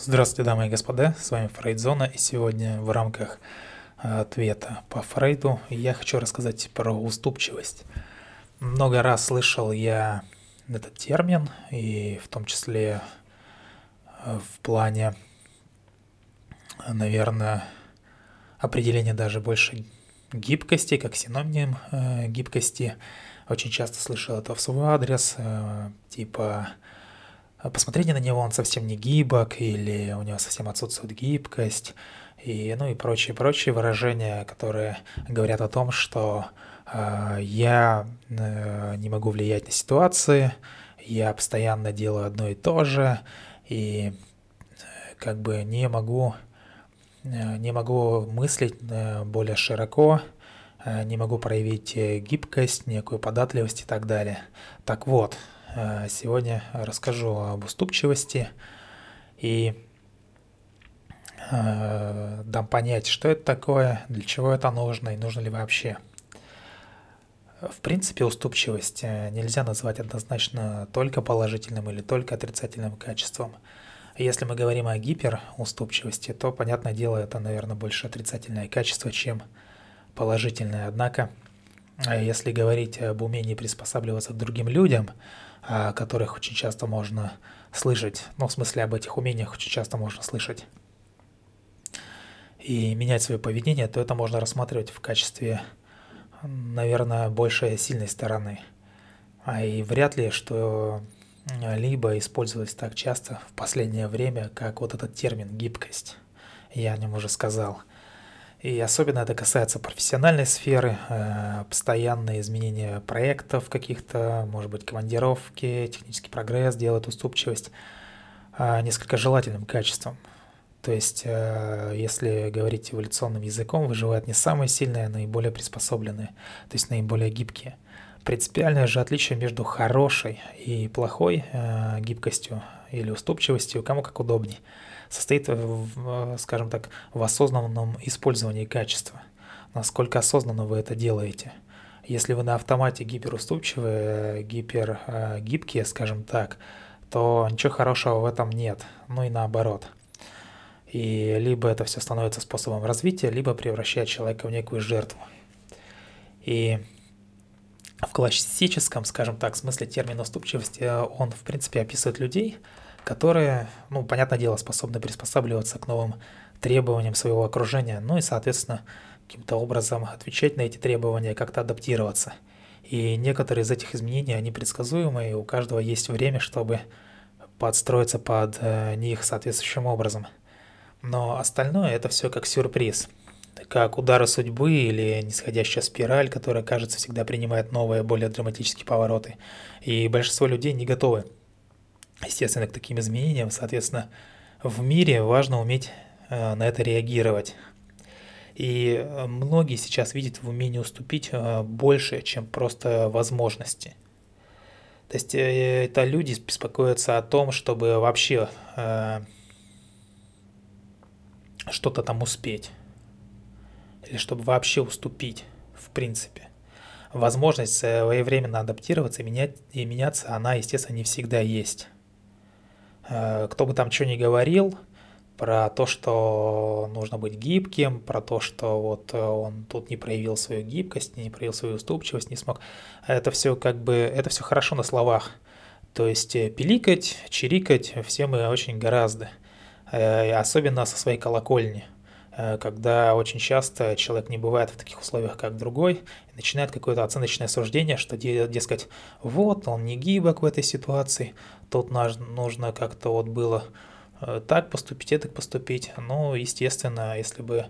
Здравствуйте, дамы и господа, с вами Фрейдзона, и сегодня в рамках э, ответа по Фрейду я хочу рассказать про уступчивость. Много раз слышал я этот термин, и в том числе э, в плане, наверное, определения даже больше гибкости, как синоним э, гибкости. Очень часто слышал это в свой адрес, типа а посмотрите на него, он совсем не гибок, или у него совсем отсутствует гибкость, и, ну и прочие-прочие выражения, которые говорят о том, что э, я э, не могу влиять на ситуации, я постоянно делаю одно и то же, и э, как бы не могу, э, не могу мыслить э, более широко, не могу проявить гибкость, некую податливость и так далее. Так вот, сегодня расскажу об уступчивости и э, дам понять, что это такое, для чего это нужно и нужно ли вообще. В принципе, уступчивость э, нельзя назвать однозначно только положительным или только отрицательным качеством. Если мы говорим о гиперуступчивости, то, понятное дело, это, наверное, больше отрицательное качество, чем положительное. Однако, если говорить об умении приспосабливаться к другим людям, о которых очень часто можно слышать, ну, в смысле, об этих умениях очень часто можно слышать, и менять свое поведение, то это можно рассматривать в качестве, наверное, большей сильной стороны. А и вряд ли, что либо использовалось так часто в последнее время, как вот этот термин «гибкость». Я о нем уже сказал – и особенно это касается профессиональной сферы, э, постоянные изменения проектов каких-то, может быть, командировки, технический прогресс делает уступчивость э, несколько желательным качеством. То есть, э, если говорить эволюционным языком, выживают не самые сильные, а наиболее приспособленные, то есть наиболее гибкие. Принципиальное же отличие между хорошей и плохой гибкостью или уступчивостью, кому как удобней – состоит, в, скажем так, в осознанном использовании качества. Насколько осознанно вы это делаете. Если вы на автомате гиперуступчивые, гипергибкие, скажем так, то ничего хорошего в этом нет, ну и наоборот. И либо это все становится способом развития, либо превращает человека в некую жертву. И в классическом, скажем так, смысле термина уступчивости он, в принципе, описывает людей, которые, ну, понятное дело, способны приспосабливаться к новым требованиям своего окружения, ну и, соответственно, каким-то образом отвечать на эти требования, как-то адаптироваться. И некоторые из этих изменений, они предсказуемые, и у каждого есть время, чтобы подстроиться под э, них соответствующим образом. Но остальное это все как сюрприз, как удары судьбы или нисходящая спираль, которая, кажется, всегда принимает новые, более драматические повороты. И большинство людей не готовы естественно, к таким изменениям. Соответственно, в мире важно уметь э, на это реагировать. И э, многие сейчас видят в умении уступить э, больше, чем просто возможности. То есть это люди беспокоятся о том, чтобы вообще что-то там успеть. Или чтобы вообще уступить, в принципе. Возможность своевременно адаптироваться и, менять, и меняться, она, естественно, не всегда есть. Э, кто бы там что ни говорил, про то, что нужно быть гибким, про то, что вот э, он тут не проявил свою гибкость, не проявил свою уступчивость, не смог. Это все как бы, это все хорошо на словах. То есть э, пиликать, чирикать все мы очень гораздо. Особенно со своей колокольни. Когда очень часто человек не бывает в таких условиях, как другой, и начинает какое-то оценочное суждение, что, дескать, вот, он не гибок в этой ситуации, тут нужно как-то вот было э, так поступить, это поступить. Ну, естественно, если бы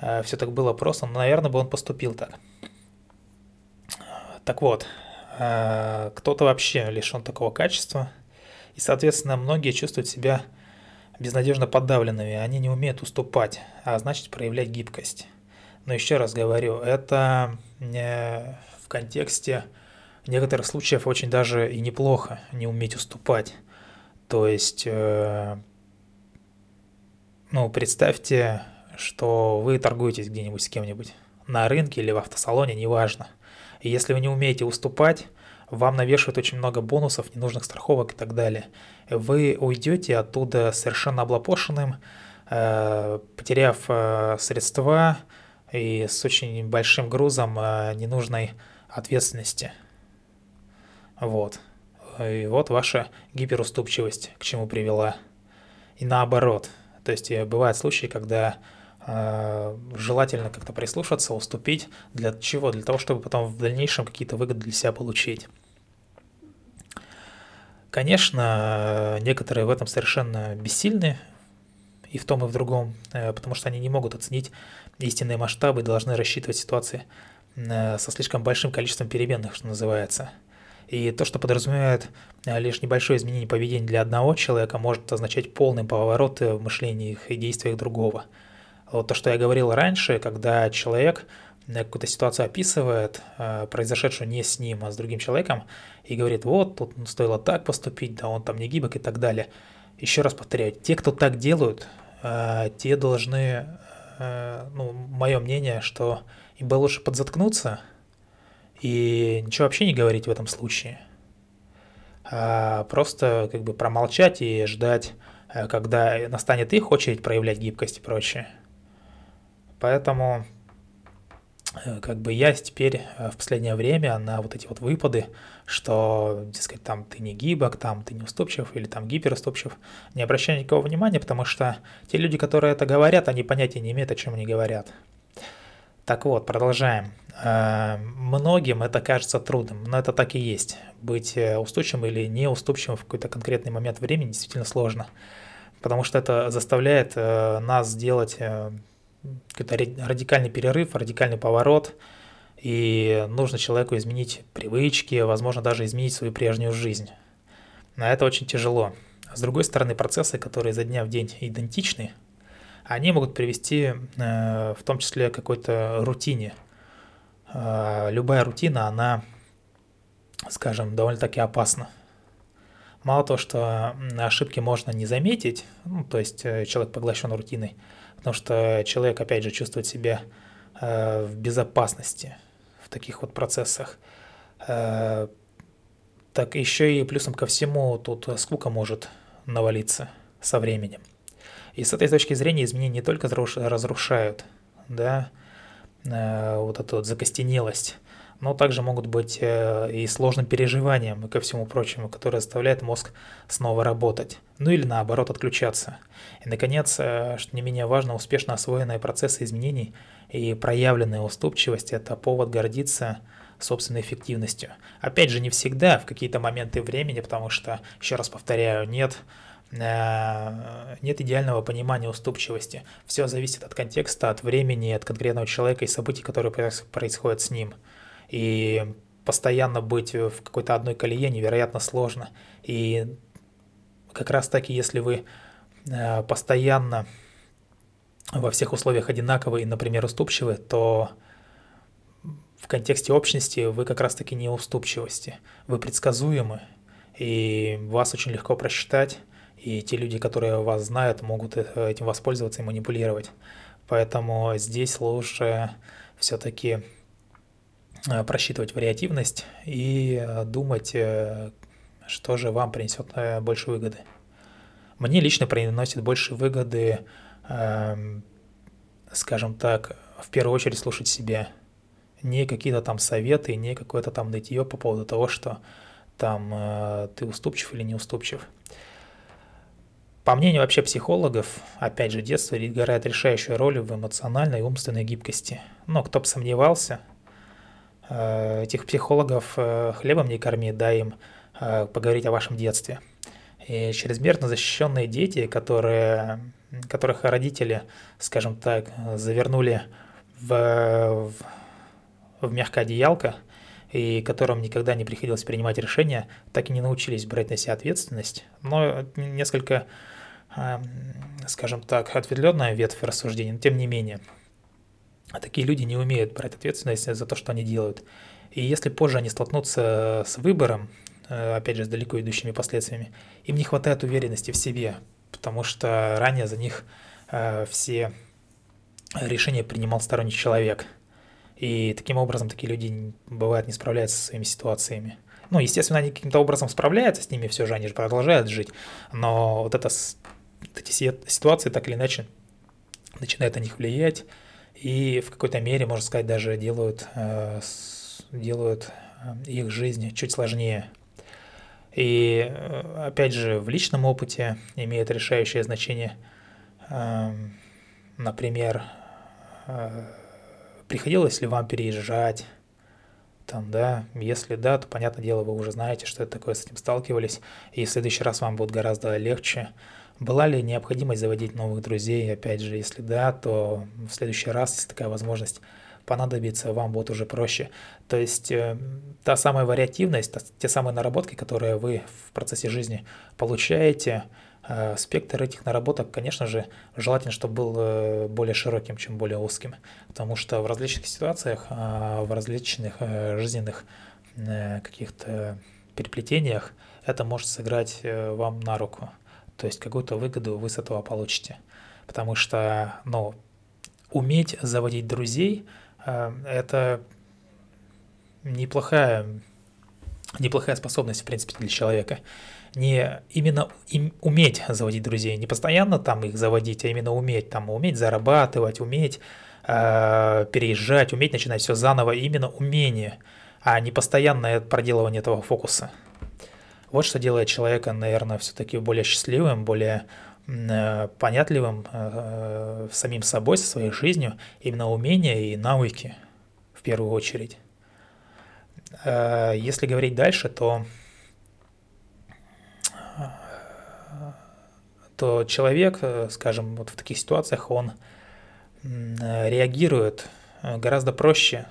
э, все так было просто, ну, наверное, бы он поступил так. Так вот, э, кто-то вообще лишен такого качества, и, соответственно, многие чувствуют себя безнадежно подавленными, они не умеют уступать, а значит проявлять гибкость. Но еще раз говорю, это не в контексте некоторых случаях очень даже и неплохо не уметь уступать. То есть, э, ну, представьте, что вы торгуетесь где-нибудь с кем-нибудь на рынке или в автосалоне, неважно. И если вы не умеете уступать, вам навешивают очень много бонусов, ненужных страховок и так далее. Вы уйдете оттуда совершенно облапошенным, э, потеряв э, средства и с очень большим грузом э, ненужной ответственности. Вот. И вот ваша гиперуступчивость к чему привела. И наоборот. То есть бывают случаи, когда желательно как-то прислушаться, уступить. Для чего? Для того, чтобы потом в дальнейшем какие-то выгоды для себя получить. Конечно, некоторые в этом совершенно бессильны, и в том, и в другом, э, потому что они не могут оценить истинные масштабы и должны рассчитывать ситуации э, со слишком большим количеством переменных, что называется. И то, что подразумевает э, лишь небольшое изменение поведения для одного человека, может означать полный поворот в мышлении и действиях другого. Вот то, что я говорил раньше, когда человек какую-то ситуацию описывает, произошедшую не с ним, а с другим человеком, и говорит, вот, тут стоило так поступить, да он там не гибок и так далее. Еще раз повторяю, те, кто так делают, э, те должны, э, ну, мое мнение, что им бы лучше подзаткнуться и ничего вообще не говорить в этом случае, а просто как бы промолчать и ждать, э, когда настанет их очередь проявлять гибкость и прочее. Поэтому Э, как бы я теперь э, в последнее время на вот эти вот выпады, что, дескать, там ты не гибок, там ты не уступчив или там гиперуступчив, не обращаю никакого внимания, потому что те люди, которые это говорят, они понятия не имеют, о чем они говорят. Так вот, продолжаем. Э, многим это кажется трудным, но это так и есть. Быть уступчивым или неуступчивым в какой-то конкретный момент времени действительно сложно, потому что это заставляет нас сделать какой-то радикальный перерыв, радикальный поворот, и нужно человеку изменить привычки, возможно, даже изменить свою прежнюю жизнь. На это очень тяжело. С другой стороны, процессы, которые за дня в день идентичны, они могут привести э, в том числе к какой-то рутине. Э, любая рутина, она, скажем, довольно-таки опасна. Мало того, что ошибки можно не заметить, ну, то есть э, человек поглощен рутиной, потому что человек, опять же, чувствует себя э, в безопасности в таких вот процессах. Э, так еще и плюсом ко всему тут скука может навалиться со временем. И с этой точки зрения изменения не только разрушают, да, э, вот эту вот закостенелость, но также могут быть э, и сложным переживанием и ко всему прочему, которое заставляет мозг снова работать, ну или наоборот отключаться. И, наконец, э, что не менее важно, успешно освоенные процессы изменений и проявленная уступчивость – это повод гордиться собственной эффективностью. Опять же, не всегда, в какие-то моменты времени, потому что, еще раз повторяю, нет э, нет идеального понимания уступчивости. Все зависит от контекста, от времени, от конкретного человека и событий, которые происходят с ним. И постоянно быть в какой-то одной колее невероятно сложно. И как раз таки, если вы э, постоянно во всех условиях одинаковы и, например, уступчивы, то в контексте общности вы как раз таки не уступчивости. Вы предсказуемы, и вас очень легко просчитать, и те люди, которые вас знают, могут э, этим воспользоваться и манипулировать. Поэтому здесь лучше все-таки просчитывать вариативность и э, думать, э, что же вам принесет больше выгоды. Мне лично приносит больше выгоды, эм, скажем так, в первую очередь слушать себя. Не какие-то там советы, не какое-то там нытье по поводу того, что там ты уступчив или не уступчив. По мнению вообще психологов, опять же, детство играет решающую роль в эмоциональной и умственной гибкости. Но кто бы сомневался – Э, этих психологов э, хлебом не корми, дай им э, поговорить о вашем детстве. И чрезмерно защищенные дети, которые, которых родители, скажем так, завернули в, в, в мягкое одеялко, и которым никогда не приходилось принимать решения, так и не научились брать на себя ответственность. Но несколько, скажем так, ответвленная ветвь рассуждений, но тем не менее – а такие люди не умеют брать ответственность за то, что они делают. И если позже они столкнутся с выбором, э, опять же, с далеко идущими последствиями, им не хватает уверенности в себе, потому что ранее за них э, все решения принимал сторонний человек. И таким образом такие люди, бывает, не справляются со своими ситуациями. Ну, естественно, они каким-то образом справляются с ними, все же они же продолжают жить, но вот, это, вот эти ситуации так или иначе начинают на них влиять, и в какой-то мере, можно сказать, даже делают, э, делают э, их жизнь чуть сложнее. И э, опять же, в личном опыте имеет решающее значение, эм, например, приходилось ли вам переезжать, там, да, если да, то, понятное дело, вы уже знаете, что это такое, с этим сталкивались, и в следующий раз вам будет гораздо легче была ли необходимость заводить новых друзей? Опять же, если да, то в следующий раз, если такая возможность понадобится, вам будет уже проще. То есть э, та самая вариативность, те самые наработки, которые вы в процессе жизни получаете, э, спектр этих наработок, конечно же, желательно, чтобы был э, более широким, чем более узким. Потому что в различных ситуациях, в различных жизненных каких-то переплетениях это может сыграть вам на руку то есть какую-то выгоду вы с этого получите. Потому что, ну, уметь заводить друзей э, – это неплохая, неплохая способность, в принципе, для человека. Не именно им уметь заводить друзей, не постоянно там их заводить, а именно уметь там, уметь зарабатывать, уметь э, переезжать, уметь начинать все заново, именно умение, а не постоянное проделывание этого фокуса – вот что делает человека, наверное, все-таки более счастливым, более э, понятливым э, самим собой, со своей жизнью, именно умения и навыки в первую очередь. Э, если говорить дальше, то, то человек, скажем, вот в таких ситуациях, он реагирует гораздо проще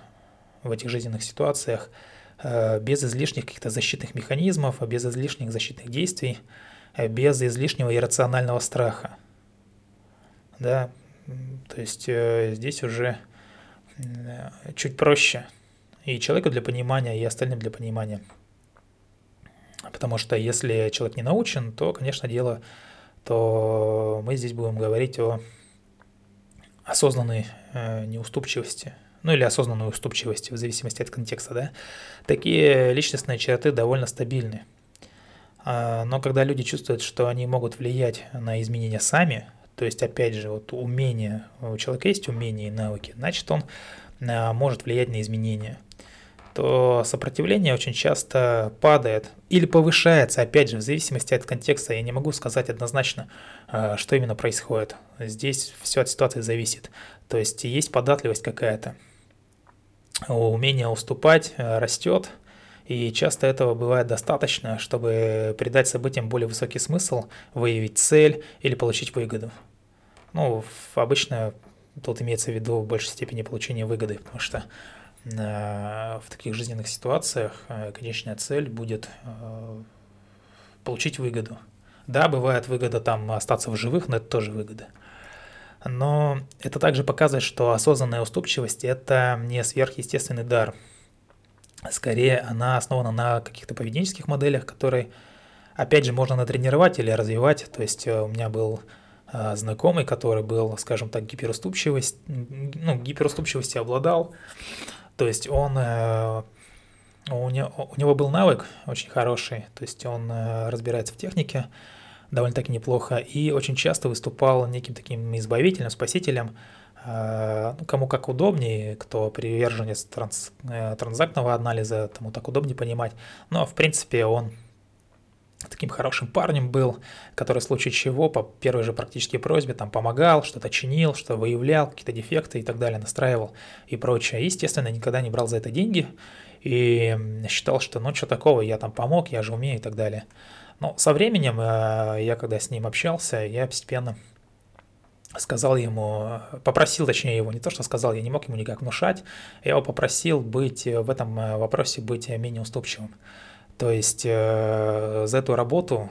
в этих жизненных ситуациях, Э, без излишних каких-то защитных механизмов, без излишних защитных действий, э, без излишнего иррационального страха. Да, то есть э, здесь уже чуть проще и человеку для понимания, и остальным для понимания. Потому что если человек не научен, то, конечно, дело, то мы здесь будем говорить о осознанной неуступчивости – ну или осознанной уступчивости, в зависимости от контекста, да, такие личностные черты довольно стабильны. А, но когда люди чувствуют, что они могут влиять на изменения сами, то есть, опять же, вот умение, у человека есть умения и навыки, значит, он а, может влиять на изменения то сопротивление очень часто падает или повышается, опять же, в зависимости от контекста. Я не могу сказать однозначно, а, что именно происходит. Здесь все от ситуации зависит. То есть есть податливость какая-то умение уступать э, растет, и часто этого бывает достаточно, чтобы придать событиям более высокий смысл, выявить цель или получить выгоду. Ну, обычно тут имеется в виду в большей степени получение выгоды, потому что э, в таких жизненных ситуациях э, конечная цель будет получить выгоду. Да, бывает выгода там остаться в живых, но это тоже выгода но это также показывает, что осознанная уступчивость – это не сверхъестественный дар. Скорее, она основана на каких-то поведенческих моделях, которые, опять же, можно натренировать или развивать. То есть э, у меня был э, знакомый, который был, скажем так, гиперуступчивость, ну, гиперуступчивостью обладал. То есть он, э, у него, у него был навык очень хороший, то есть он разбирается в технике, довольно-таки неплохо, и очень часто выступал неким таким избавителем, спасителем, э, ну, кому как удобнее, кто приверженец транс, э, транзактного анализа, тому так удобнее понимать. Но, в принципе, он таким хорошим парнем был, который в случае чего по первой же практически просьбе там помогал, что-то чинил, что выявлял какие-то дефекты и так далее, настраивал и прочее. Естественно, никогда не брал за это деньги и считал, что ну что такого, я там помог, я же умею и так далее. Но со временем, э, я когда с ним общался, я постепенно сказал ему, попросил, точнее его, не то, что сказал, я не мог ему никак внушать, я его попросил быть в этом э, вопросе быть менее уступчивым. То есть э, за эту работу,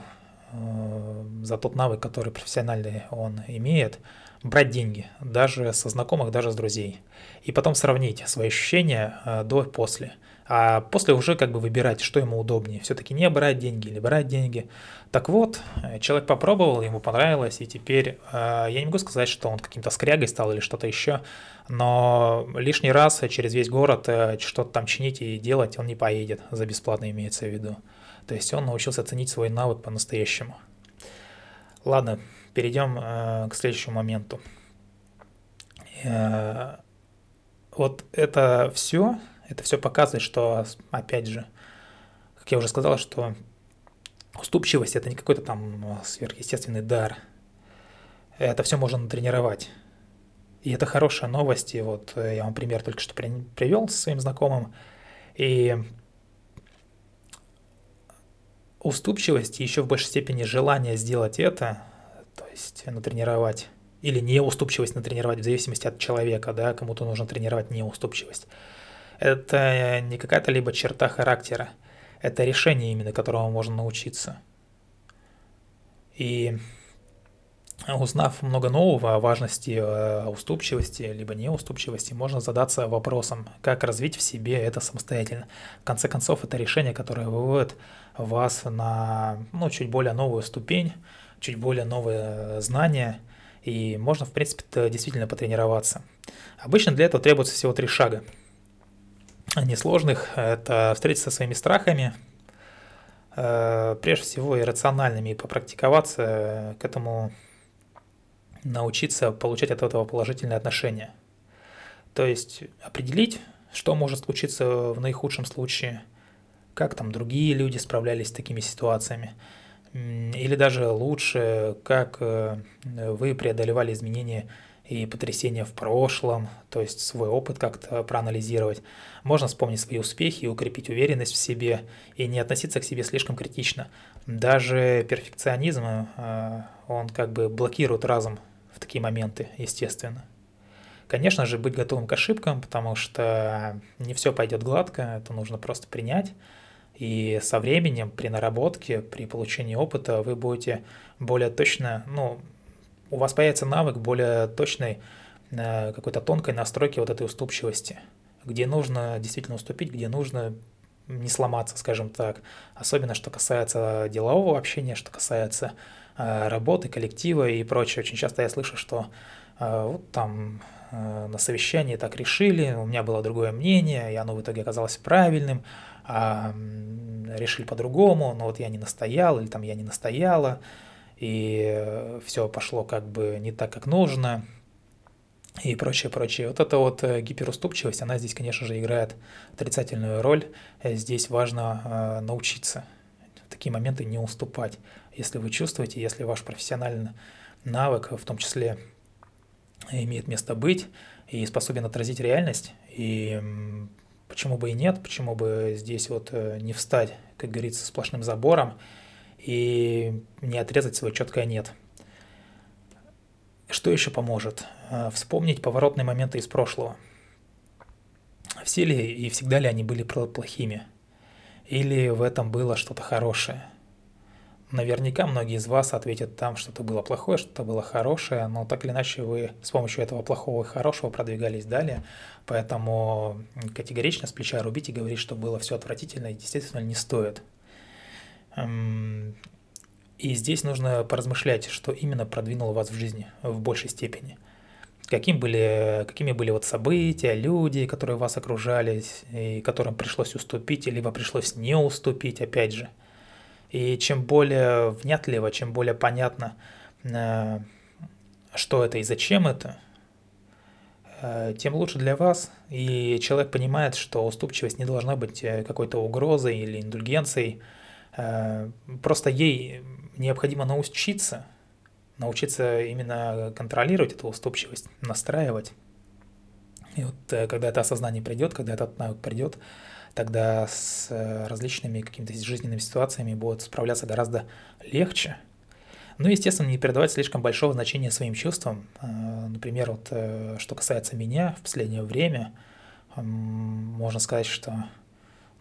за тот навык, который профессиональный он имеет, брать деньги, даже со знакомых, даже с друзей. И потом сравнить свои ощущения до и после. А после уже как бы выбирать, что ему удобнее. Все-таки не брать деньги или брать деньги. Так вот, человек попробовал, ему понравилось, и теперь я не могу сказать, что он каким-то скрягой стал или что-то еще, но лишний раз через весь город что-то там чинить и делать он не поедет, за бесплатно имеется в виду. То есть он научился ценить свой навык по-настоящему. Ладно, перейдем к следующему моменту. Вот это все, это все показывает, что, опять же, как я уже сказал, что уступчивость это не какой-то там сверхъестественный дар. Это все можно натренировать. И это хорошая новость. И вот я вам пример только что привел со своим знакомым. И уступчивость и еще в большей степени желание сделать это, то есть натренировать или неуступчивость натренировать в зависимости от человека, да, кому-то нужно тренировать неуступчивость. Это не какая-то либо черта характера, это решение именно, которому можно научиться. И узнав много нового о важности о уступчивости, либо неуступчивости, можно задаться вопросом, как развить в себе это самостоятельно. В конце концов, это решение, которое выводит вас на ну, чуть более новую ступень, чуть более новые знания – и можно, в принципе, действительно потренироваться. Обычно для этого требуется всего три шага. Несложных – это встретиться со своими страхами, э, прежде всего иррациональными, и попрактиковаться к этому, научиться получать от этого положительные отношения. То есть определить, что может случиться в наихудшем случае, как там другие люди справлялись с такими ситуациями – или даже лучше, как э, вы преодолевали изменения и потрясения в прошлом, то есть свой опыт как-то проанализировать. Можно вспомнить свои успехи, укрепить уверенность в себе и не относиться к себе слишком критично. Даже перфекционизм, э, он как бы блокирует разум в такие моменты, естественно. Конечно же, быть готовым к ошибкам, потому что не все пойдет гладко, это нужно просто принять и со временем, при наработке, при получении опыта, вы будете более точно, ну, у вас появится навык более точной, э, какой-то тонкой настройки вот этой уступчивости, где нужно действительно уступить, где нужно не сломаться, скажем так. Особенно, что касается делового общения, что касается э, работы, коллектива и прочее. Очень часто я слышу, что э, вот там на совещании так решили, у меня было другое мнение, и оно в итоге оказалось правильным, а решили по-другому, но вот я не настоял, или там я не настояла, и все пошло как бы не так, как нужно, и прочее, прочее. Вот эта вот э, гиперуступчивость, она здесь, конечно же, играет отрицательную роль. Здесь важно э, научиться в такие моменты не уступать. Если вы чувствуете, если ваш профессиональный навык, в том числе, имеет место быть и способен отразить реальность, и Почему бы и нет, почему бы здесь вот э, не встать, как говорится, сплошным забором и не отрезать свое четкое «нет». Что еще поможет? Э, вспомнить поворотные моменты из прошлого. Все ли и всегда ли они были плохими? Или в этом было что-то хорошее – Наверняка многие из вас ответят там, что-то было плохое, что-то было хорошее, но так или иначе вы с помощью этого плохого и хорошего продвигались далее, поэтому категорично с плеча рубить и говорить, что было все отвратительно, естественно, не стоит. Эм, и здесь нужно поразмышлять, что именно продвинуло вас в жизни в большей степени. Каким были, какими были вот события, люди, которые вас окружали, и которым пришлось уступить, либо пришлось не уступить, опять же – и чем более внятливо, чем более понятно, э, что это и зачем это, э, тем лучше для вас. И человек понимает, что уступчивость не должна быть э, какой-то угрозой или индульгенцией. Просто ей необходимо научиться, научиться именно контролировать эту уступчивость, настраивать. И вот когда это осознание придет, когда этот навык придет, тогда с э, различными какими-то жизненными ситуациями будут справляться гораздо легче. Ну, естественно, не передавать слишком большого значения своим чувствам. Э, например, вот э, что касается меня в последнее время, можно сказать, что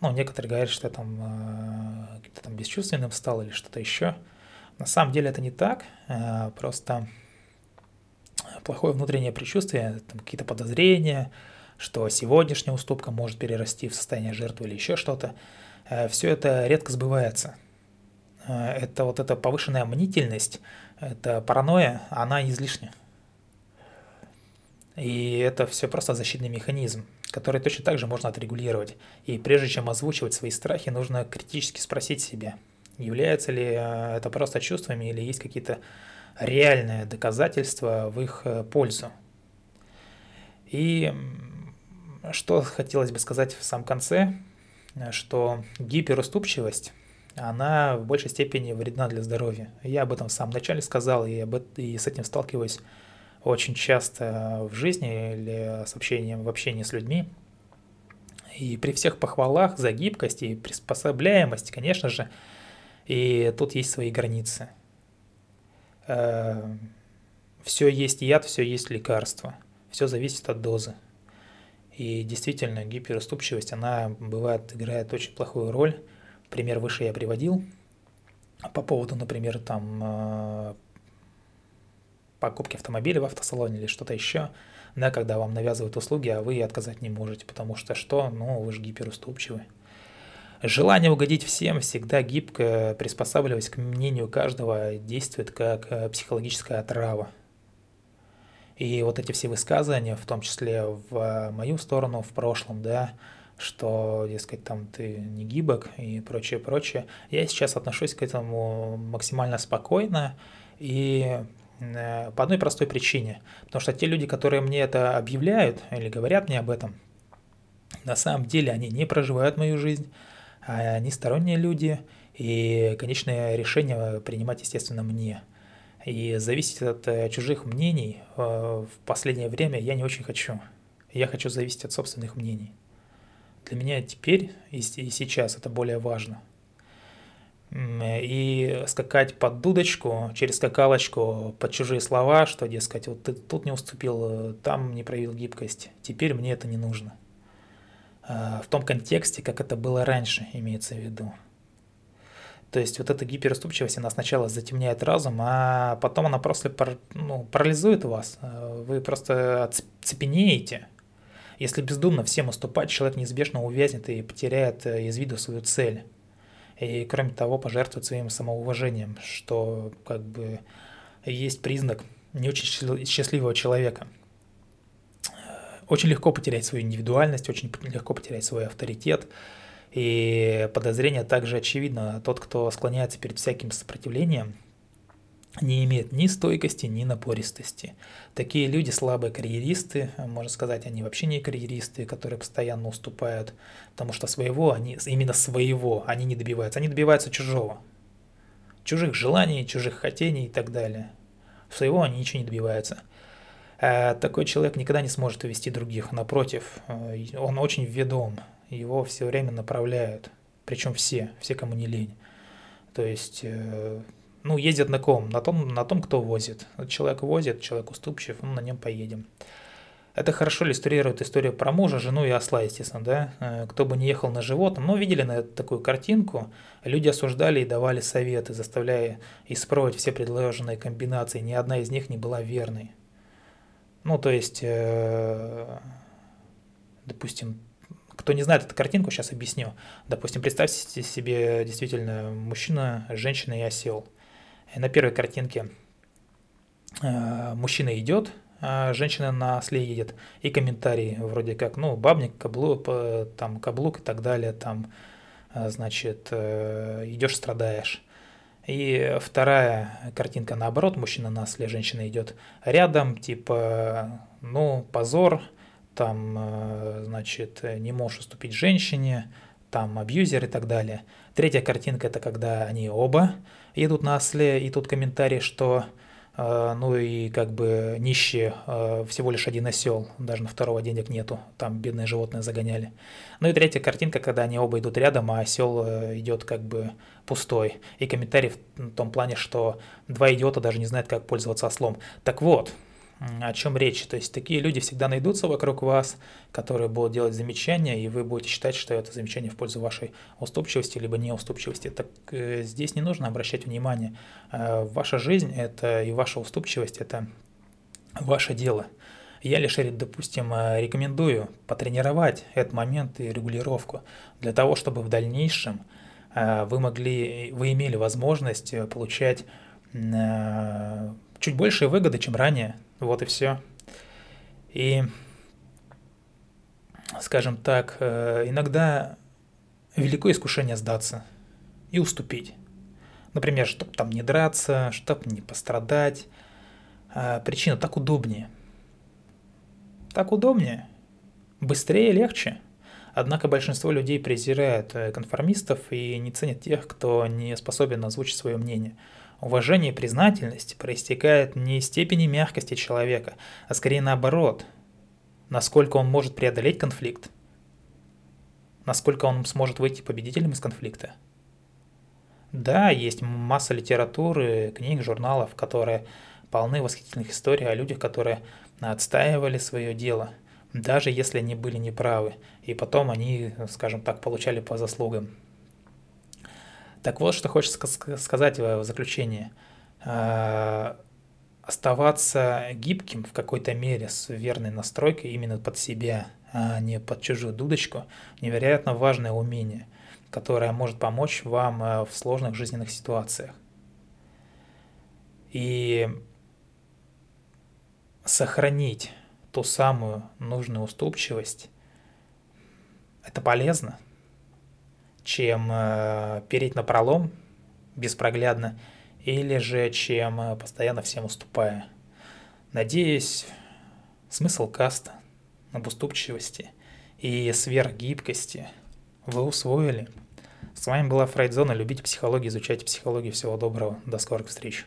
ну, некоторые говорят, что я там, каким-то там бесчувственным стал или что-то еще. На самом деле это не так, просто плохое внутреннее предчувствие, какие-то подозрения, что сегодняшняя уступка может перерасти в состояние жертвы или еще что-то. Э, Все это редко сбывается. Э, это вот эта повышенная мнительность, это паранойя, она излишня. И это все просто защитный механизм, который точно так же можно отрегулировать. И прежде чем озвучивать свои страхи, нужно критически спросить себя, является ли э, это просто чувствами или есть какие-то реальные доказательства в их э, пользу. И что хотелось бы сказать в самом конце, что гиперуступчивость, она в большей степени вредна для здоровья. Я об этом в самом начале сказал, и, об, и с этим сталкиваюсь очень часто в жизни или с общением, в общении с людьми. И при всех похвалах за гибкость и приспособляемость, конечно же, и тут есть свои границы. Э, все есть яд, все есть лекарство. Все зависит от дозы. И действительно, гиперуступчивость, она бывает, играет очень плохую роль. Пример выше я приводил. По поводу, например, там э, покупки автомобиля в автосалоне или что-то еще, да, когда вам навязывают услуги, а вы отказать не можете, потому что что? Ну, вы же гиперуступчивы. Желание угодить всем, всегда гибко приспосабливаясь к мнению каждого, действует как э, психологическая отрава. И вот эти все высказывания, в том числе в мою сторону в прошлом, да, что, дескать, там ты не гибок и прочее, прочее, я сейчас отношусь к этому максимально спокойно и Э, по одной простой причине. Потому что те люди, которые мне это объявляют или говорят мне об этом, на самом деле они не проживают мою жизнь, а они сторонние люди, и конечное решение принимать, естественно, мне. И зависеть от э, чужих мнений э, в последнее время я не очень хочу. Я хочу зависеть от собственных мнений. Для меня теперь и сейчас это более важно – и скакать под дудочку, через скакалочку, под чужие слова, что, дескать, вот ты тут не уступил, там не проявил гибкость, теперь мне это не нужно. А, в том контексте, как это было раньше, имеется в виду. То есть вот эта гиперуступчивость, она сначала затемняет разум, а потом она просто пар, ну, парализует вас. Вы просто оцепенеете. Если бездумно всем уступать, человек неизбежно увязнет и потеряет э, из виду свою цель и, кроме того, пожертвовать своим самоуважением, что как бы есть признак не очень счастливого человека. Очень легко потерять свою индивидуальность, очень легко потерять свой авторитет. И подозрение также очевидно. Тот, кто склоняется перед всяким сопротивлением, не имеет ни стойкости, ни напористости. Такие люди слабые карьеристы, можно сказать, они вообще не карьеристы, которые постоянно уступают, потому что своего, они, именно своего они не добиваются, они добиваются чужого. Чужих желаний, чужих хотений и так далее. Своего они ничего не добиваются. А такой человек никогда не сможет увести других, напротив, э, он очень ведом, его все время направляют, причем все, все, кому не лень. То есть э, ну, ездят на ком? На том, на том, кто возит. Человек возит, человек уступчив, ну, на нем поедем. Это хорошо иллюстрирует историю про мужа, жену и осла, естественно, да. Э, кто бы не ехал на животном, ну, видели на такую картинку, люди осуждали и давали советы, заставляя испробовать все предложенные комбинации, ни одна из них не была верной. Ну, то есть, э, допустим, кто не знает эту картинку, сейчас объясню. Допустим, представьте себе действительно мужчина, женщина и осел – на первой картинке э, мужчина идет, а женщина на осле едет. И комментарии вроде как, ну, бабник, каблук, там, каблук и так далее, там, э, значит, э, идешь, страдаешь. И вторая картинка наоборот, мужчина на осле, женщина идет рядом, типа, ну, позор, там, значит, не можешь уступить женщине, там, абьюзер и так далее. Третья картинка – это когда они оба едут на осле, и тут комментарий, что э, ну и как бы нищие, э, всего лишь один осел, даже на второго денег нету, там бедные животные загоняли. Ну и третья картинка, когда они оба идут рядом, а осел э, идет как бы пустой. И комментарий в том плане, что два идиота даже не знают, как пользоваться ослом. Так вот, о чем речь. То есть такие люди всегда найдутся вокруг вас, которые будут делать замечания, и вы будете считать, что это замечание в пользу вашей уступчивости либо неуступчивости. Так э, здесь не нужно обращать внимание. Э, ваша жизнь это и ваша уступчивость это ваше дело. Я лишь, допустим, рекомендую потренировать этот момент и регулировку для того, чтобы в дальнейшем вы могли, вы имели возможность получать чуть большие выгоды, чем ранее. Вот и все. И, скажем так, иногда велико искушение сдаться и уступить. Например, чтобы там не драться, чтобы не пострадать. А, причина так удобнее. Так удобнее. Быстрее, легче. Однако большинство людей презирают э, конформистов и не ценят тех, кто не способен озвучить свое мнение. Уважение и признательность проистекает не из степени мягкости человека, а скорее наоборот, насколько он может преодолеть конфликт, насколько он сможет выйти победителем из конфликта. Да, есть масса литературы, книг, журналов, которые полны восхитительных историй о людях, которые отстаивали свое дело, даже если они были неправы, и потом они, скажем так, получали по заслугам. Так вот, что хочется сказать в заключение. А, оставаться гибким в какой-то мере с верной настройкой именно под себя, а не под чужую дудочку, невероятно важное умение – которая может помочь вам э, в сложных жизненных ситуациях. И сохранить ту самую нужную уступчивость, это полезно, чем э, переть на пролом беспроглядно, или же чем э, постоянно всем уступая. Надеюсь, смысл каста об уступчивости и сверхгибкости вы усвоили – с вами была Фрейдзона. Любите психологию, изучайте психологию. Всего доброго. До скорых встреч.